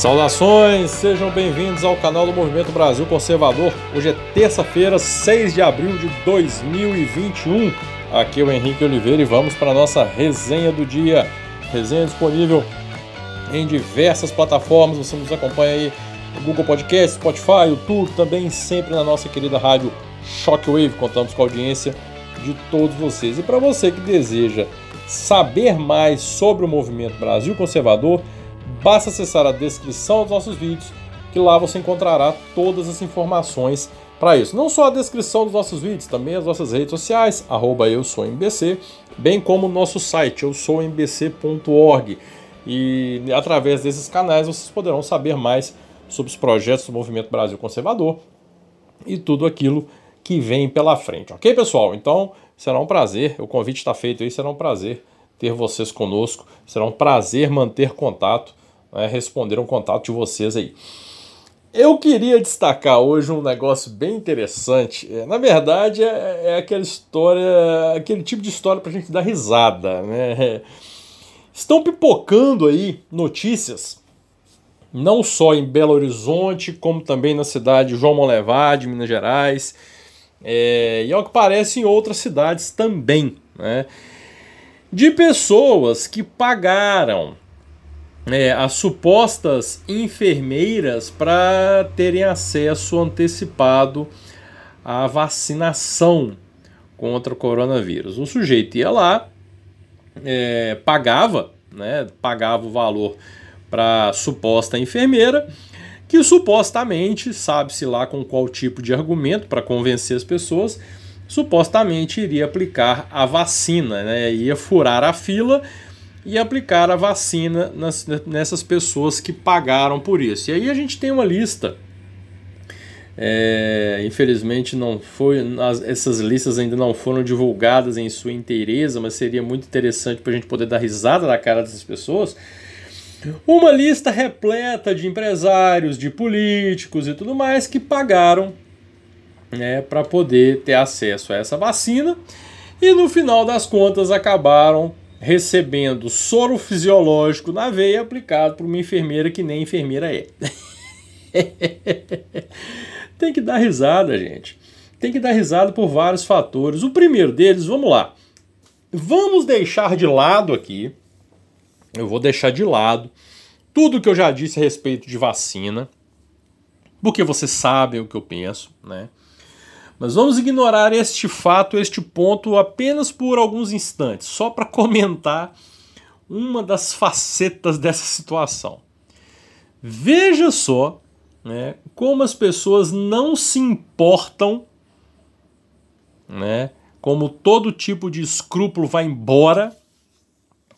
Saudações, sejam bem-vindos ao canal do Movimento Brasil Conservador. Hoje é terça-feira, 6 de abril de 2021. Aqui é o Henrique Oliveira e vamos para a nossa resenha do dia. Resenha disponível em diversas plataformas. Você nos acompanha aí no Google Podcast, Spotify, YouTube, também sempre na nossa querida rádio Shockwave. Contamos com a audiência de todos vocês. E para você que deseja saber mais sobre o Movimento Brasil Conservador, Basta acessar a descrição dos nossos vídeos, que lá você encontrará todas as informações para isso. Não só a descrição dos nossos vídeos, também as nossas redes sociais, arroba eu sou MBC, bem como o nosso site, eu sou mbc.org. E através desses canais vocês poderão saber mais sobre os projetos do Movimento Brasil Conservador e tudo aquilo que vem pela frente. Ok, pessoal? Então será um prazer, o convite está feito aí, será um prazer ter vocês conosco, será um prazer manter contato né, responder um contato de vocês aí. Eu queria destacar hoje um negócio bem interessante. É, na verdade, é, é aquela história, aquele tipo de história para a gente dar risada. Né? Estão pipocando aí notícias, não só em Belo Horizonte, como também na cidade de João Monlevade, Minas Gerais, é, e ao que parece em outras cidades também, né? de pessoas que pagaram é, as supostas enfermeiras para terem acesso antecipado à vacinação contra o coronavírus. O sujeito ia lá, é, pagava, né, pagava o valor para suposta enfermeira, que supostamente, sabe-se lá com qual tipo de argumento para convencer as pessoas, supostamente iria aplicar a vacina, né, ia furar a fila e aplicar a vacina nas, nessas pessoas que pagaram por isso. E aí a gente tem uma lista. É, infelizmente não foi, as, essas listas ainda não foram divulgadas em sua inteireza, mas seria muito interessante para a gente poder dar risada na cara dessas pessoas. Uma lista repleta de empresários, de políticos e tudo mais que pagaram né, para poder ter acesso a essa vacina e no final das contas acabaram recebendo soro fisiológico na veia aplicado por uma enfermeira que nem enfermeira é. Tem que dar risada, gente. Tem que dar risada por vários fatores. O primeiro deles, vamos lá. Vamos deixar de lado aqui. Eu vou deixar de lado tudo que eu já disse a respeito de vacina, porque vocês sabem o que eu penso, né? Mas vamos ignorar este fato, este ponto apenas por alguns instantes, só para comentar uma das facetas dessa situação. Veja só né, como as pessoas não se importam, né, como todo tipo de escrúpulo vai embora,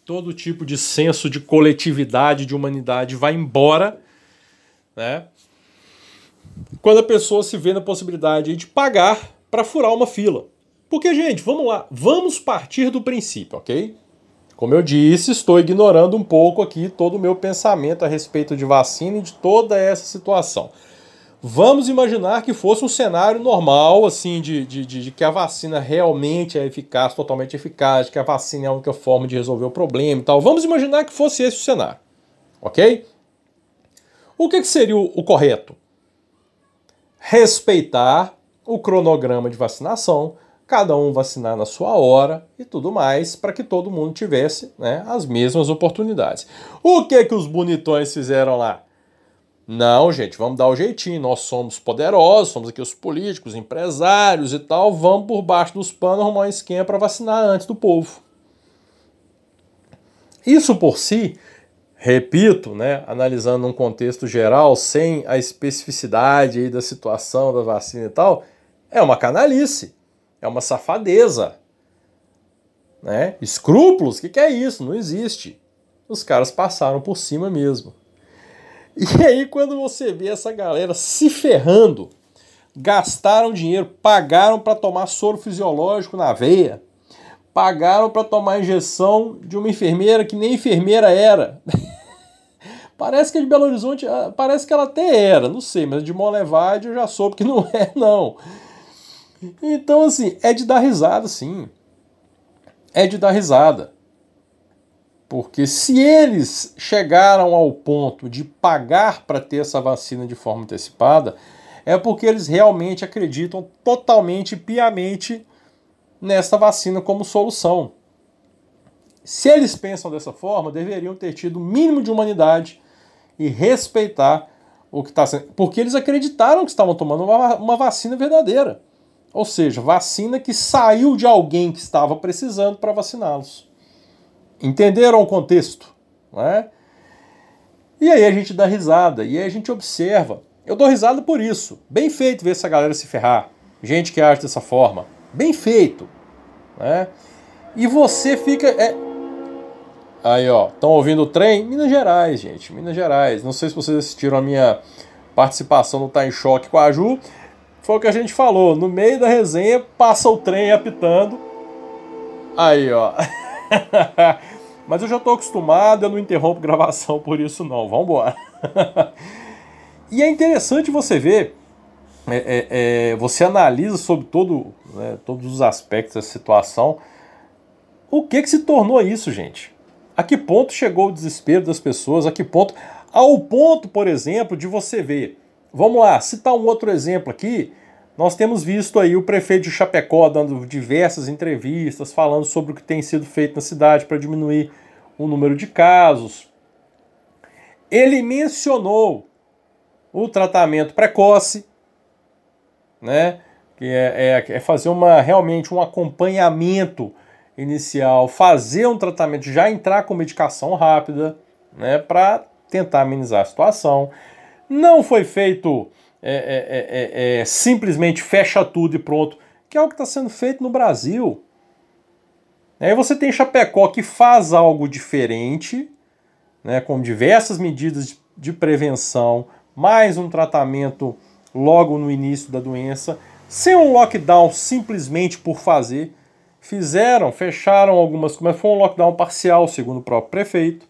todo tipo de senso de coletividade, de humanidade vai embora, né? Quando a pessoa se vê na possibilidade de pagar para furar uma fila. Porque, gente, vamos lá, vamos partir do princípio, ok? Como eu disse, estou ignorando um pouco aqui todo o meu pensamento a respeito de vacina e de toda essa situação. Vamos imaginar que fosse um cenário normal, assim, de, de, de, de, que a vacina realmente é eficaz, totalmente eficaz, que a vacina é a única forma de resolver o problema e tal. Vamos imaginar que fosse esse o cenário, ok? O que, que seria o, o correto? Respeitar o cronograma de vacinação, cada um vacinar na sua hora e tudo mais, para que todo mundo tivesse né, as mesmas oportunidades. O que que os bonitões fizeram lá? Não, gente, vamos dar o jeitinho. Nós somos poderosos, somos aqui os políticos, empresários e tal. Vamos por baixo dos panos arrumar um esquema para vacinar antes do povo. Isso por si repito, né, analisando um contexto geral, sem a especificidade aí da situação da vacina e tal, é uma canalice, é uma safadeza. Né? Escrúpulos, o que, que é isso? Não existe. Os caras passaram por cima mesmo. E aí, quando você vê essa galera se ferrando, gastaram dinheiro, pagaram para tomar soro fisiológico na veia, pagaram para tomar injeção de uma enfermeira que nem enfermeira era. Parece que de Belo Horizonte, ah, parece que ela até era, não sei, mas de Monlevade eu já soube que não é, não. Então, assim, é de dar risada, sim. É de dar risada. Porque se eles chegaram ao ponto de pagar para ter essa vacina de forma antecipada, é porque eles realmente acreditam totalmente, piamente nessa vacina como solução. Se eles pensam dessa forma, deveriam ter tido o mínimo de humanidade e respeitar o que está sendo. Porque eles acreditaram que estavam tomando uma, uma vacina verdadeira. Ou seja, vacina que saiu de alguém que estava precisando para vaciná-los. Entenderam o contexto? Né? E aí a gente dá risada, e aí a gente observa. Eu dou risada por isso. Bem feito ver essa galera se ferrar. Gente que age dessa forma. Bem feito. Né? E você fica. É... Aí, ó, estão ouvindo o trem? Minas Gerais, gente. Minas Gerais. Não sei se vocês assistiram a minha participação no Tá em Choque com a Ju. Foi o que a gente falou. No meio da resenha, passa o trem apitando. Aí, ó. Mas eu já estou acostumado, eu não interrompo gravação por isso não. Vamos embora. e é interessante você ver, é, é, é, você analisa sobre todo, né, todos os aspectos da situação, o que que se tornou isso, gente? A que ponto chegou o desespero das pessoas? A que ponto? Ao ponto, por exemplo, de você ver. Vamos lá, citar um outro exemplo aqui. Nós temos visto aí o prefeito de Chapecó dando diversas entrevistas, falando sobre o que tem sido feito na cidade para diminuir o número de casos. Ele mencionou o tratamento precoce, né? Que é, é, é fazer uma realmente um acompanhamento inicial, fazer um tratamento, já entrar com medicação rápida, né? Para tentar amenizar a situação. Não foi feito é, é, é, é, simplesmente fecha tudo e pronto, que é o que está sendo feito no Brasil. Aí você tem Chapecó que faz algo diferente, né, com diversas medidas de prevenção, mais um tratamento logo no início da doença, sem um lockdown simplesmente por fazer. Fizeram, fecharam algumas, mas foi um lockdown parcial, segundo o próprio prefeito.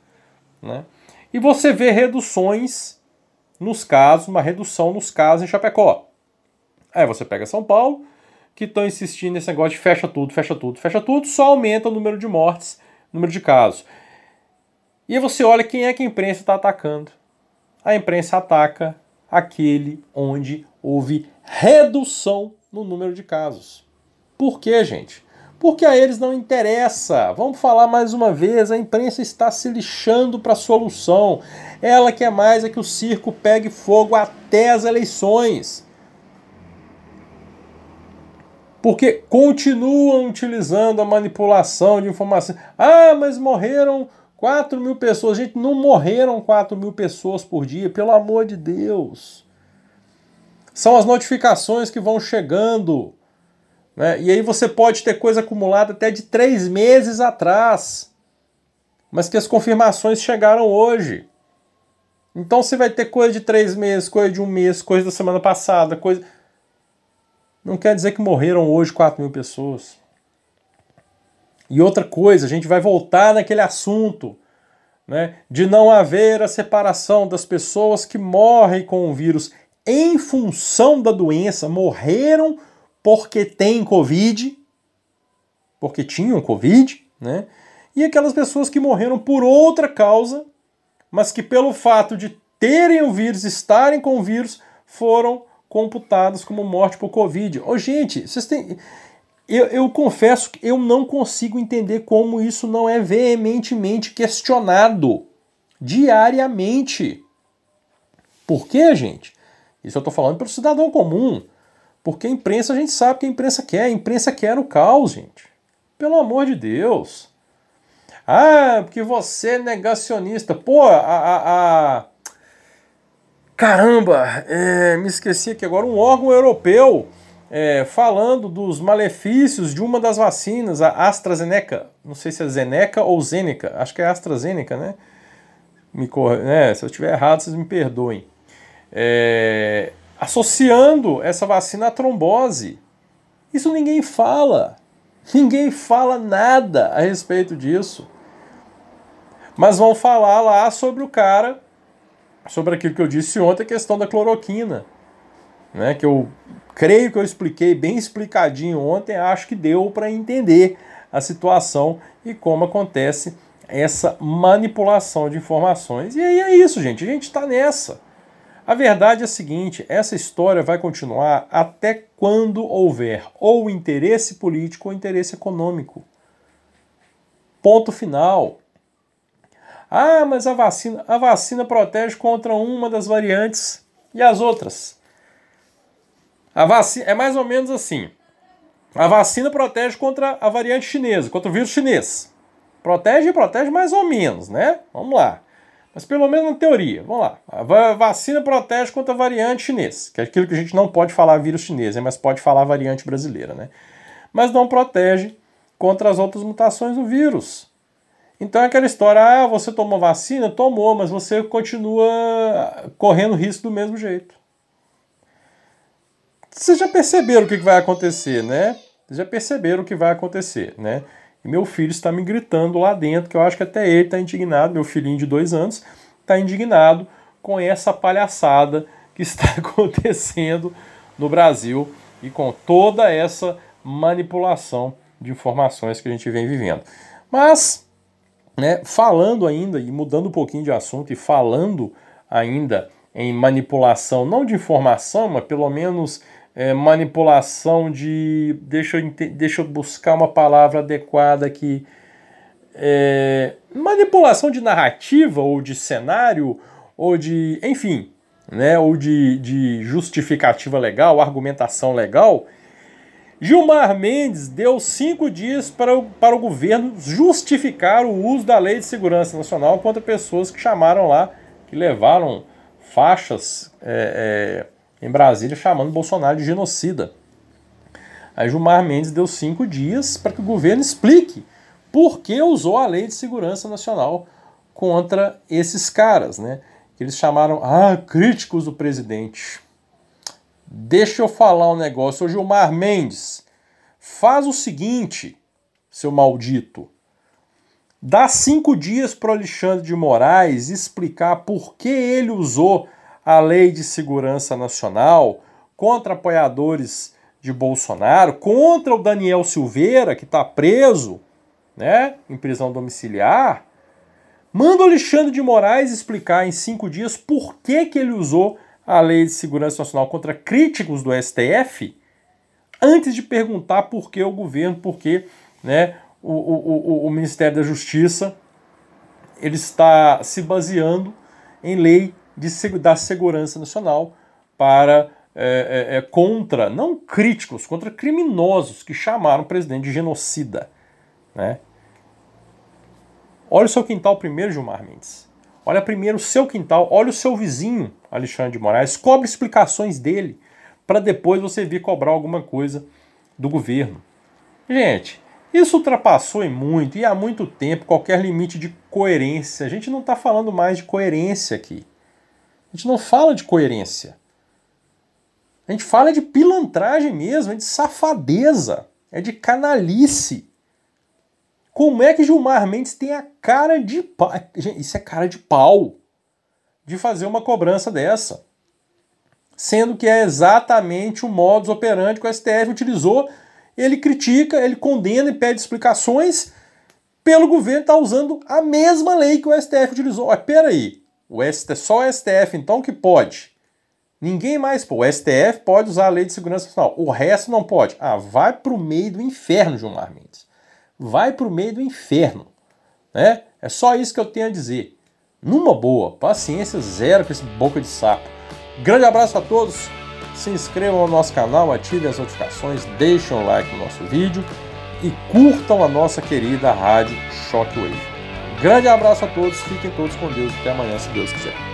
Né? E você vê reduções nos casos, uma redução nos casos em Chapecó. Aí você pega São Paulo, que estão insistindo nesse negócio de fecha tudo, fecha tudo, fecha tudo, só aumenta o número de mortes, número de casos. E aí você olha quem é que a imprensa está atacando. A imprensa ataca aquele onde houve redução no número de casos. Por quê, gente? Porque a eles não interessa. Vamos falar mais uma vez, a imprensa está se lixando para a solução. Ela quer mais é que o circo pegue fogo até as eleições. Porque continuam utilizando a manipulação de informação. Ah, mas morreram 4 mil pessoas. Gente, não morreram 4 mil pessoas por dia, pelo amor de Deus. São as notificações que vão chegando né? E aí você pode ter coisa acumulada até de três meses atrás, mas que as confirmações chegaram hoje. Então você vai ter coisa de três meses, coisa de um mês, coisa da semana passada, coisa. Não quer dizer que morreram hoje 4 mil pessoas. E outra coisa, a gente vai voltar naquele assunto né, de não haver a separação das pessoas que morrem com o vírus em função da doença, morreram porque têm Covid, porque tinham Covid, né? E aquelas pessoas que morreram por outra causa, mas que pelo fato de terem o vírus, estarem com o vírus, foram computados como morte por Covid. Ô, gente, vocês têm. Eu, eu confesso que eu não consigo entender como isso não é veementemente questionado diariamente. Por quê, gente? Isso eu estou falando para o cidadão comum. Porque a imprensa, a gente sabe que a imprensa quer. A imprensa quer o caos, gente. Pelo amor de Deus. Ah, porque você é negacionista. Pô, a. a, a... Caramba, é, me esqueci aqui agora. Um órgão europeu é, falando dos malefícios de uma das vacinas, a AstraZeneca. Não sei se é Zeneca ou Zeneca. Acho que é AstraZeneca, né? Me corre... né? Se eu estiver errado, vocês me perdoem. É, associando essa vacina à trombose. Isso ninguém fala. Ninguém fala nada a respeito disso. Mas vão falar lá sobre o cara, sobre aquilo que eu disse ontem, a questão da cloroquina. Né, que eu creio que eu expliquei bem explicadinho ontem, acho que deu para entender a situação e como acontece essa manipulação de informações. E aí é isso, gente. A gente está nessa. A verdade é a seguinte: essa história vai continuar até quando houver ou interesse político ou interesse econômico. Ponto final. Ah, mas a vacina, a vacina protege contra uma das variantes e as outras. A vacina é mais ou menos assim. A vacina protege contra a variante chinesa, contra o vírus chinês. Protege e protege mais ou menos, né? Vamos lá. Mas pelo menos na teoria, vamos lá. A vacina protege contra a variante chinesa, que é aquilo que a gente não pode falar vírus chinês, mas pode falar variante brasileira, né? Mas não protege contra as outras mutações do vírus. Então é aquela história, ah, você tomou vacina? Tomou, mas você continua correndo risco do mesmo jeito. Vocês já perceberam o que vai acontecer, né? Vocês já perceberam o que vai acontecer, né? E meu filho está me gritando lá dentro, que eu acho que até ele está indignado, meu filhinho de dois anos, está indignado com essa palhaçada que está acontecendo no Brasil e com toda essa manipulação de informações que a gente vem vivendo. Mas, né, falando ainda e mudando um pouquinho de assunto e falando ainda em manipulação, não de informação, mas pelo menos é, manipulação de. Deixa eu, deixa eu buscar uma palavra adequada aqui. É, manipulação de narrativa ou de cenário ou de. enfim, né, ou de, de justificativa legal, argumentação legal. Gilmar Mendes deu cinco dias para o, para o governo justificar o uso da Lei de Segurança Nacional contra pessoas que chamaram lá, que levaram faixas é, é, em Brasília chamando Bolsonaro de genocida. Aí Gilmar Mendes deu cinco dias para que o governo explique por que usou a Lei de Segurança Nacional contra esses caras, né? Que eles chamaram, ah, críticos do presidente. Deixa eu falar um negócio. Ô Gilmar Mendes, faz o seguinte, seu maldito. Dá cinco dias para o Alexandre de Moraes explicar por que ele usou a Lei de Segurança Nacional contra apoiadores de Bolsonaro, contra o Daniel Silveira, que está preso né, em prisão domiciliar, manda o Alexandre de Moraes explicar em cinco dias por que, que ele usou a Lei de Segurança Nacional contra críticos do STF, antes de perguntar por que o governo, por que né, o, o, o, o Ministério da Justiça ele está se baseando em lei de, da segurança nacional para é, é, é, contra, não críticos, contra criminosos que chamaram o presidente de genocida. Né? Olha o seu quintal primeiro, Gilmar Mendes. Olha primeiro o seu quintal, olha o seu vizinho, Alexandre de Moraes, cobre explicações dele, para depois você vir cobrar alguma coisa do governo. Gente, isso ultrapassou em muito e há muito tempo qualquer limite de coerência. A gente não está falando mais de coerência aqui. A gente não fala de coerência. A gente fala de pilantragem mesmo, é de safadeza, é de canalice. Como é que Gilmar Mendes tem a cara de pau? Isso é cara de pau de fazer uma cobrança dessa. Sendo que é exatamente o modus operandi que o STF utilizou. Ele critica, ele condena e pede explicações pelo governo estar tá usando a mesma lei que o STF utilizou. Mas peraí, o ST, só o STF, então, que pode. Ninguém mais pô. O STF pode usar a lei de segurança nacional. O resto não pode. Ah, vai pro meio do inferno, Gilmar Mendes. Vai pro meio do inferno. Né? É só isso que eu tenho a dizer. Numa boa, paciência zero com esse boca de sapo. Grande abraço a todos. Se inscrevam no nosso canal, ativem as notificações, deixem um like no nosso vídeo e curtam a nossa querida rádio Shockwave. Grande abraço a todos, fiquem todos com Deus. Até amanhã, se Deus quiser.